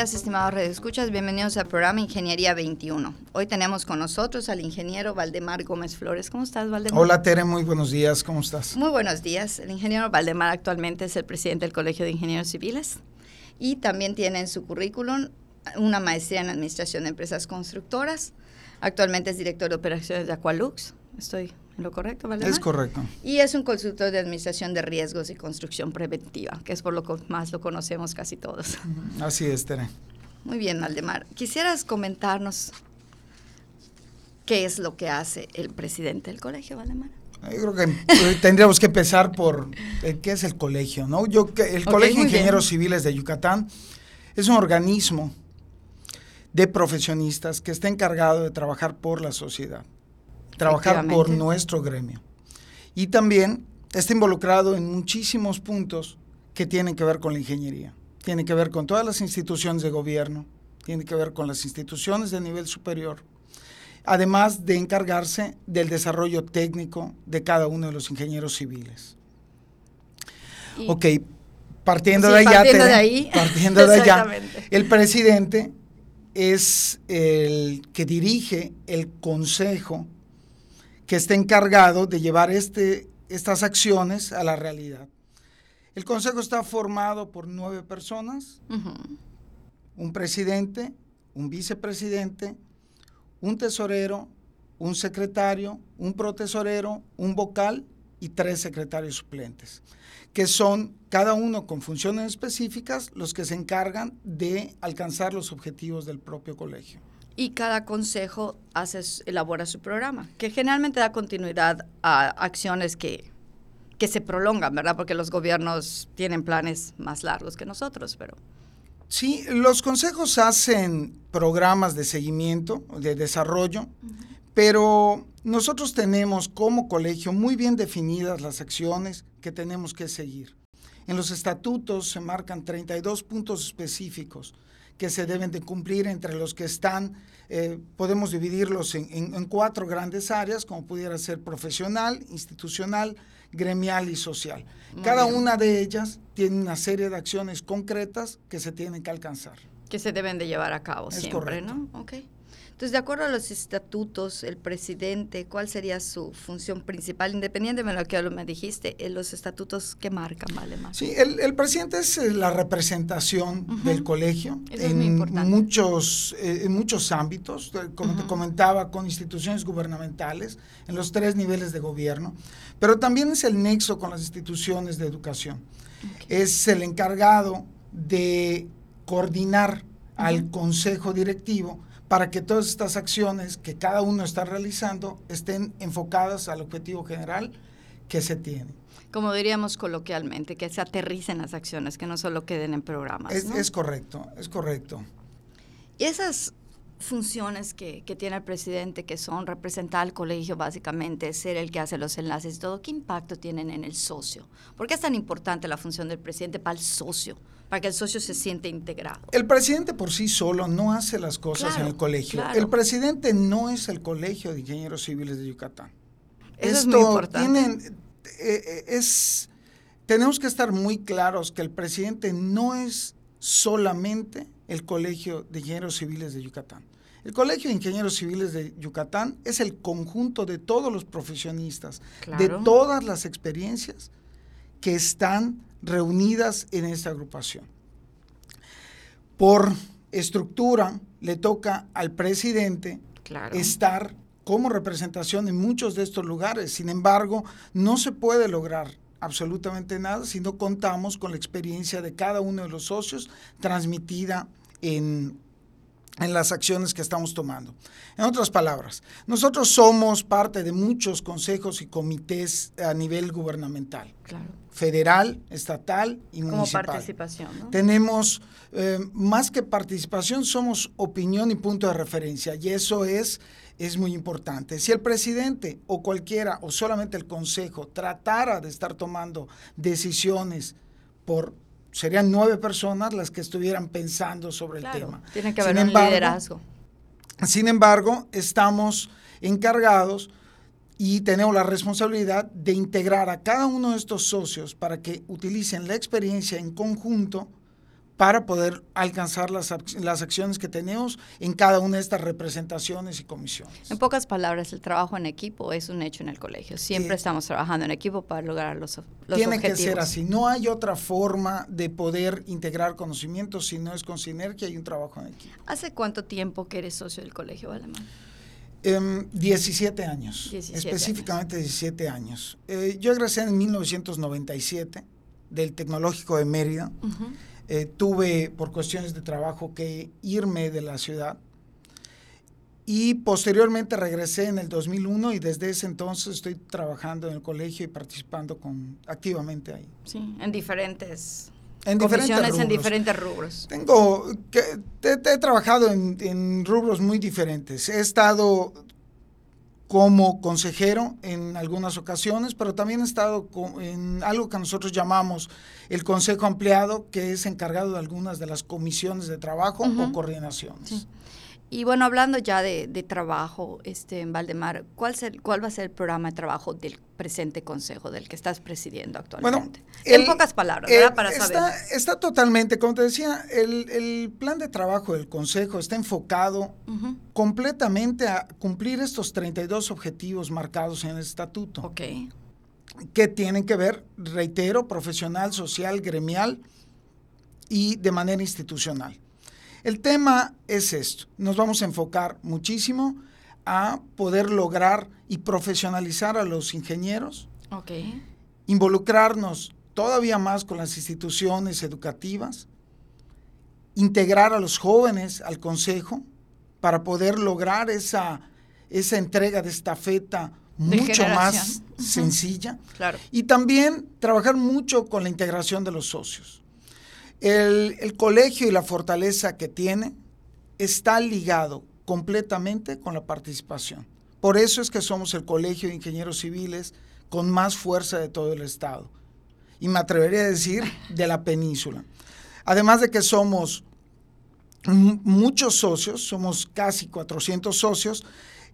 Días, estimados redescuchas. Bienvenidos al programa Ingeniería 21. Hoy tenemos con nosotros al ingeniero Valdemar Gómez Flores. ¿Cómo estás, Valdemar? Hola, Tere. Muy buenos días. ¿Cómo estás? Muy buenos días. El ingeniero Valdemar actualmente es el presidente del Colegio de Ingenieros Civiles y también tiene en su currículum una maestría en Administración de Empresas Constructoras. Actualmente es director de operaciones de Aqualux. Estoy lo correcto, Valdemar? Es correcto. Y es un consultor de administración de riesgos y construcción preventiva, que es por lo que más lo conocemos casi todos. Así es, Tere. Muy bien, Valdemar. ¿Quisieras comentarnos qué es lo que hace el presidente del colegio, Valdemar? Yo creo que eh, tendríamos que empezar por eh, qué es el colegio, ¿no? Yo el Colegio de Ingenieros Civiles de Yucatán es un organismo de profesionistas que está encargado de trabajar por la sociedad, trabajar por nuestro gremio. Y también está involucrado en muchísimos puntos que tienen que ver con la ingeniería. Tiene que ver con todas las instituciones de gobierno, tiene que ver con las instituciones de nivel superior, además de encargarse del desarrollo técnico de cada uno de los ingenieros civiles. ok, partiendo de allá, partiendo de, ahí, partiendo de allá, el presidente es el que dirige el consejo que está encargado de llevar este, estas acciones a la realidad. El consejo está formado por nueve personas, un presidente, un vicepresidente, un tesorero, un secretario, un protesorero, un vocal y tres secretarios suplentes, que son cada uno con funciones específicas los que se encargan de alcanzar los objetivos del propio colegio. Y cada consejo hace, elabora su programa, que generalmente da continuidad a acciones que, que se prolongan, ¿verdad? Porque los gobiernos tienen planes más largos que nosotros, pero... Sí, los consejos hacen programas de seguimiento, de desarrollo, pero nosotros tenemos como colegio muy bien definidas las acciones que tenemos que seguir. En los estatutos se marcan 32 puntos específicos que se deben de cumplir entre los que están, eh, podemos dividirlos en, cuatro grandes áreas, como pudiera ser profesional, institucional, gremial y social. Cada una de ellas tiene una serie de acciones concretas que se tienen que alcanzar. Que se deben de llevar a cabo siempre, ¿no? Okay. Entonces, de acuerdo a los estatutos, el presidente, ¿cuál sería su función principal? Independientemente de lo que me dijiste, en los estatutos que marcan, ¿vale? Más? Sí, el, presidente es eh, la representación del colegio en, muchos, eh, en muchos ámbitos, como te comentaba, con instituciones gubernamentales, en los tres niveles de gobierno, pero también es el nexo con las instituciones de educación. Es el encargado de coordinar al consejo directivo para que todas estas acciones que cada uno está realizando estén enfocadas al objetivo general que se tiene. Como diríamos coloquialmente, que se aterricen las acciones, que no solo queden en programas. Es, correcto, es correcto. Y esas funciones que, que, tiene el presidente, que son representar al colegio básicamente, ser el que hace los enlaces y todo, ¿qué impacto tienen en el socio? ¿Por qué es tan importante la función del presidente para el socio? para que el socio se siente integrado. El presidente por sí solo no hace las cosas en el colegio. El presidente no es el Colegio de Ingenieros Civiles de Yucatán. Eso es muy importante. Eh, eh, es, tenemos que estar muy claros que el presidente no es solamente el Colegio de Ingenieros Civiles de Yucatán. El Colegio de Ingenieros Civiles de Yucatán es el conjunto de todos los profesionistas, de todas las experiencias que están reunidas en esta agrupación. Por estructura, le toca al presidente estar como representación en muchos de estos lugares. Sin embargo, no se puede lograr absolutamente nada si no contamos con la experiencia de cada uno de los socios transmitida en en las acciones que estamos tomando. En otras palabras, nosotros somos parte de muchos consejos y comités a nivel gubernamental. Federal, estatal y municipal. Como participación. ¿no? Tenemos, eh, más que participación, somos opinión y punto de referencia. Y eso es, es muy importante. Si el presidente o cualquiera, o solamente el consejo, tratara de estar tomando decisiones por serían nueve personas las que estuvieran pensando sobre el tema. Tiene que haber un liderazgo. Sin embargo, estamos encargados y tenemos la responsabilidad de integrar a cada uno de estos socios para que utilicen la experiencia en conjunto para poder alcanzar las, las, acciones que tenemos en cada una de estas representaciones y comisiones. En pocas palabras, el trabajo en equipo es un hecho en el colegio. Siempre estamos trabajando en equipo para lograr los, los tiene objetivos. Tiene que ser así. No hay otra forma de poder integrar conocimientos si no es con sinergia y un trabajo en equipo. ¿Hace cuánto tiempo que eres socio del colegio alemán? 17 em, años, específicamente 17 años. Eh, yo egresé en 1997 del Tecnológico de Mérida. Eh, tuve por cuestiones de trabajo que irme de la ciudad y posteriormente regresé en el 2001 y desde ese entonces estoy trabajando en el colegio y participando con, activamente ahí. Sí, en diferentes en diferentes en diferentes rubros. Tengo, que, he, trabajado en, en, rubros muy diferentes. He estado como consejero en algunas ocasiones, pero también he estado en algo que nosotros llamamos el Consejo Ampliado, que es encargado de algunas de las comisiones de trabajo o coordinaciones. Y bueno, hablando ya de, trabajo este, en Valdemar, ¿cuál, ¿cuál va a ser el programa de trabajo del presente consejo del que estás presidiendo actualmente? Bueno, en pocas palabras, ¿verdad? Para está, saber. Está totalmente, como te decía, el, plan de trabajo del consejo está enfocado completamente a cumplir estos 32 objetivos marcados en el estatuto. Ok. Que tienen que ver, reitero, profesional, social, gremial y de manera institucional. El tema es esto. Nos vamos a enfocar muchísimo a poder lograr y profesionalizar a los ingenieros. Involucrarnos todavía más con las instituciones educativas. Integrar a los jóvenes al consejo para poder lograr esa, esa entrega de estafeta mucho más sencilla. Y también trabajar mucho con la integración de los socios. El, colegio y la fortaleza que tiene está ligado completamente con la participación. Por eso es que somos el colegio de ingenieros civiles con más fuerza de todo el estado. Y me atrevería a decir de la península. Además de que somos muchos socios, somos casi 400 socios,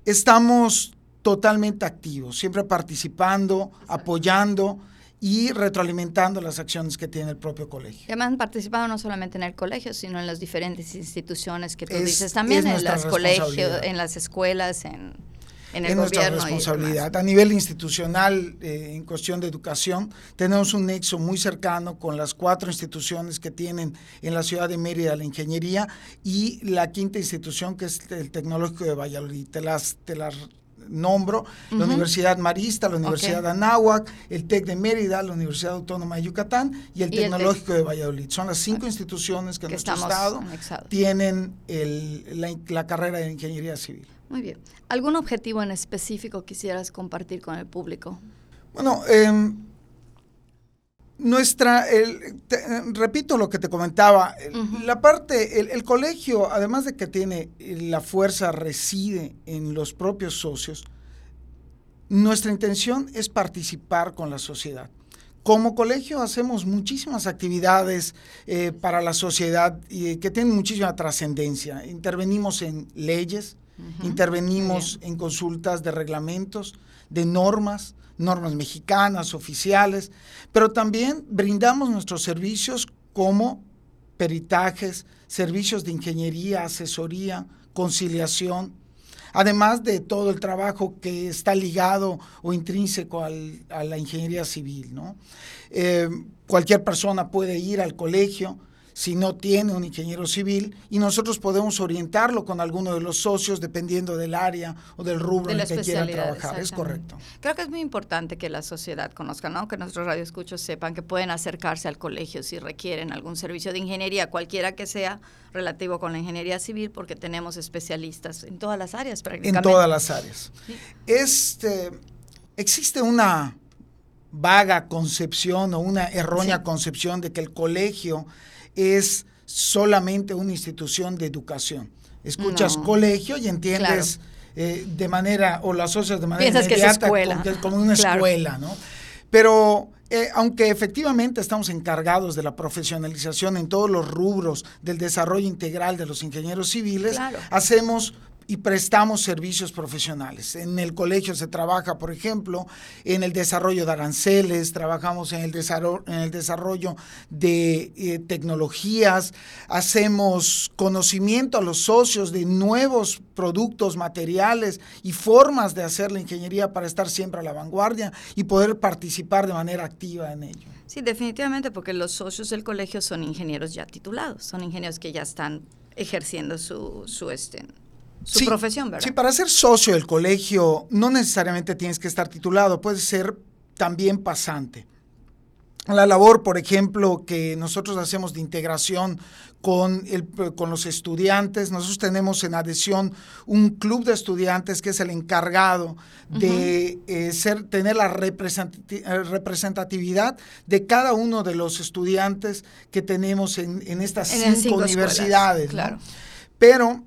estamos totalmente activos, siempre participando, apoyando y retroalimentando las acciones que tiene el propio colegio. Y además han participado no solamente en el colegio, sino en las diferentes instituciones que tú dices también, en los colegios, en las escuelas, en, en el es nuestra responsabilidad. A nivel institucional, eh, en cuestión de educación, tenemos un nexo muy cercano con las cuatro instituciones que tienen en la ciudad de Mérida la ingeniería y la quinta institución que es el Tecnológico de Valladolid. Te las, te las nombro, la Universidad Marista, la Universidad de Anáhuac, el TEC de Mérida, la Universidad Autónoma de Yucatán y el Tecnológico de Valladolid. Son las cinco instituciones que, en nuestro estado tienen la, carrera de ingeniería civil. Muy bien. ¿Algún objetivo en específico quisieras compartir con el público? Bueno, em, nuestra, repito lo que te comentaba, la parte, el, colegio, además de que tiene eh, la fuerza, reside en los propios socios, nuestra intención es participar con la sociedad. Como colegio hacemos muchísimas actividades eh, para la sociedad y, que tienen muchísima trascendencia. Intervenimos en leyes, intervenimos en consultas de reglamentos, de normas, normas mexicanas, oficiales, pero también brindamos nuestros servicios como peritajes, servicios de ingeniería, asesoría, conciliación, además de todo el trabajo que está ligado o intrínseco a la ingeniería civil. ¿no? Eh, cualquier persona puede ir al colegio, si no tiene un ingeniero civil y nosotros podemos orientarlo con alguno de los socios dependiendo del área o del rubro en el que quiera trabajar. Es correcto. Creo que es muy importante que la sociedad conozca, ¿no? que nuestros radioescuchos sepan que pueden acercarse al colegio si requieren algún servicio de ingeniería, cualquiera que sea relativo con la ingeniería civil, porque tenemos especialistas en todas las áreas prácticamente. En todas las áreas. Este, existe una vaga concepción o una errónea concepción de que el colegio es solamente una institución de educación. Escuchas colegio y entiendes eh, de manera, o lo asocias de manera inmediata que es como una escuela, ¿no? Pero eh, aunque efectivamente estamos encargados de la profesionalización en todos los rubros del desarrollo integral de los ingenieros civiles, hacemos y prestamos servicios profesionales. En el colegio se trabaja, por ejemplo, en el desarrollo de aranceles, trabajamos en el desarrollo, en el desarrollo de eh, tecnologías, hacemos conocimiento a los socios de nuevos productos, materiales y formas de hacer la ingeniería para estar siempre a la vanguardia y poder participar de manera activa en ello. Sí, definitivamente, porque los socios del colegio son ingenieros ya titulados, son ingenieros que ya están ejerciendo su, su este, su profesión, ¿verdad? Sí, para ser socio del colegio no necesariamente tienes que estar titulado, puedes ser también pasante. La labor, por ejemplo, que nosotros hacemos de integración con, el, con los estudiantes, nosotros tenemos en adhesión un club de estudiantes que es el encargado de eh, ser, tener la representatividad de cada uno de los estudiantes que tenemos en, estas cinco, universidades. Claro. Pero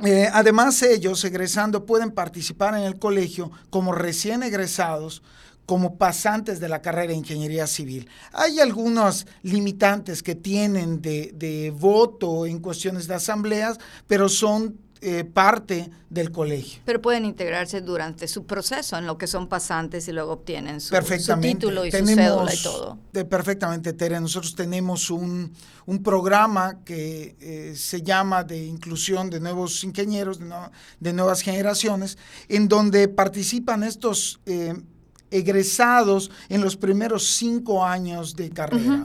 eh, además, ellos, egresando, pueden participar en el colegio como recién egresados, como pasantes de la carrera de ingeniería civil. Hay algunos limitantes que tienen de, de voto en cuestiones de asambleas, pero son eh, parte del colegio. Pero pueden integrarse durante su proceso, en lo que son pasantes y luego obtienen su, título y su cédula y todo. perfectamente, Tere. Nosotros tenemos un, programa que eh, se llama de inclusión de nuevos ingenieros, de, nuevas generaciones, en donde participan estos eh, egresados en los primeros cinco años de carrera.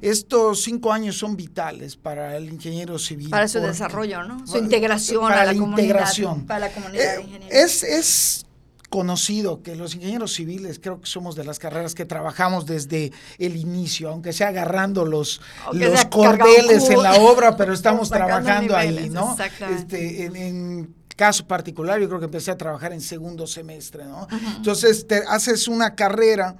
Estos cinco años son vitales para el ingeniero civil. Para su desarrollo, ¿no? Su integración a la, integración. Para la comunidad de eh, ingenieros. Es, conocido que los ingenieros civiles creo que somos de las carreras que trabajamos desde el inicio, aunque sea agarrando los, los cordeles en la obra, pero estamos trabajando ahí, ¿no? Este, en caso particular, yo creo que empecé a trabajar en segundo semestre, ¿no? Entonces, te haces una carrera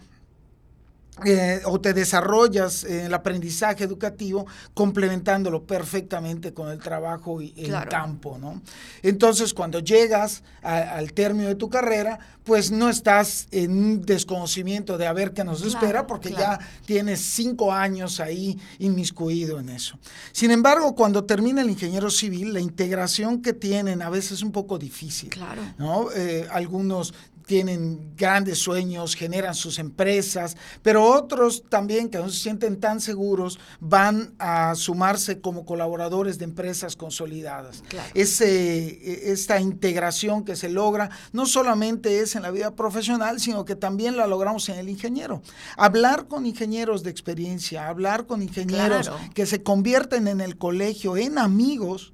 eh, o te desarrollas en el aprendizaje educativo complementándolo perfectamente con el trabajo y el campo, ¿no? Entonces, cuando llegas al término de tu carrera, pues no estás en desconocimiento de a ver qué nos espera, porque ya tienes cinco años ahí inmiscuido en eso. Sin embargo, cuando termina el ingeniero civil, la integración que tienen a veces es un poco difícil, ¿no? Eh, algunos tienen grandes sueños, generan sus empresas, pero otros también que no se sienten tan seguros van a sumarse como colaboradores de empresas consolidadas. Ese, esta integración que se logra no solamente es en la vida profesional, sino que también la logramos en el ingeniero. Hablar con ingenieros de experiencia, hablar con ingenieros que se convierten en el colegio en amigos,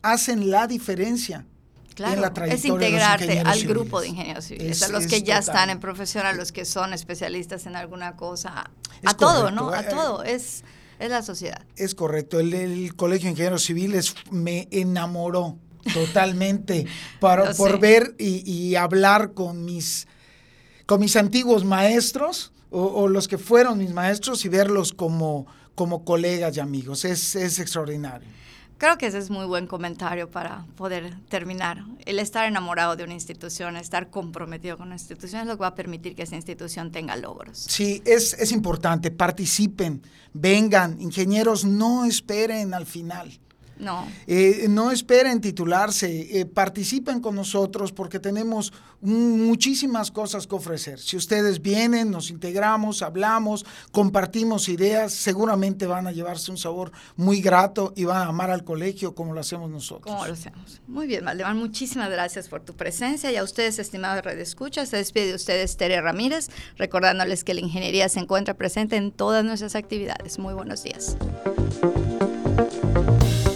hacen la diferencia Claro, es integrarte al grupo de ingenieros civiles, a los que ya están en profesión, a los que son especialistas en alguna cosa, a todo, ¿no? A eh, todo, es, es la sociedad. Es correcto, el, Colegio de Ingenieros Civiles me enamoró totalmente para, por ver y, hablar con mis, con mis antiguos maestros o, los que fueron mis maestros y verlos como, como colegas y amigos. Es, es extraordinario. Creo que ese es muy buen comentario para poder terminar. El estar enamorado de una institución, estar comprometido con una institución es lo que va a permitir que esa institución tenga logros. Sí, es, es importante, participen, vengan, ingenieros, no esperen al final. No. Eh, no esperen titularse, eh, participen con nosotros porque tenemos muchísimas cosas que ofrecer. Si ustedes vienen, nos integramos, hablamos, compartimos ideas, seguramente van a llevarse un sabor muy grato y van a amar al colegio como lo hacemos nosotros. Como lo hacemos. Muy bien, Valdemar, muchísimas gracias por tu presencia y a ustedes, estimados Red Escucha, se despide de ustedes Tere Ramírez, recordándoles que la ingeniería se encuentra presente en todas nuestras actividades. Muy buenos días.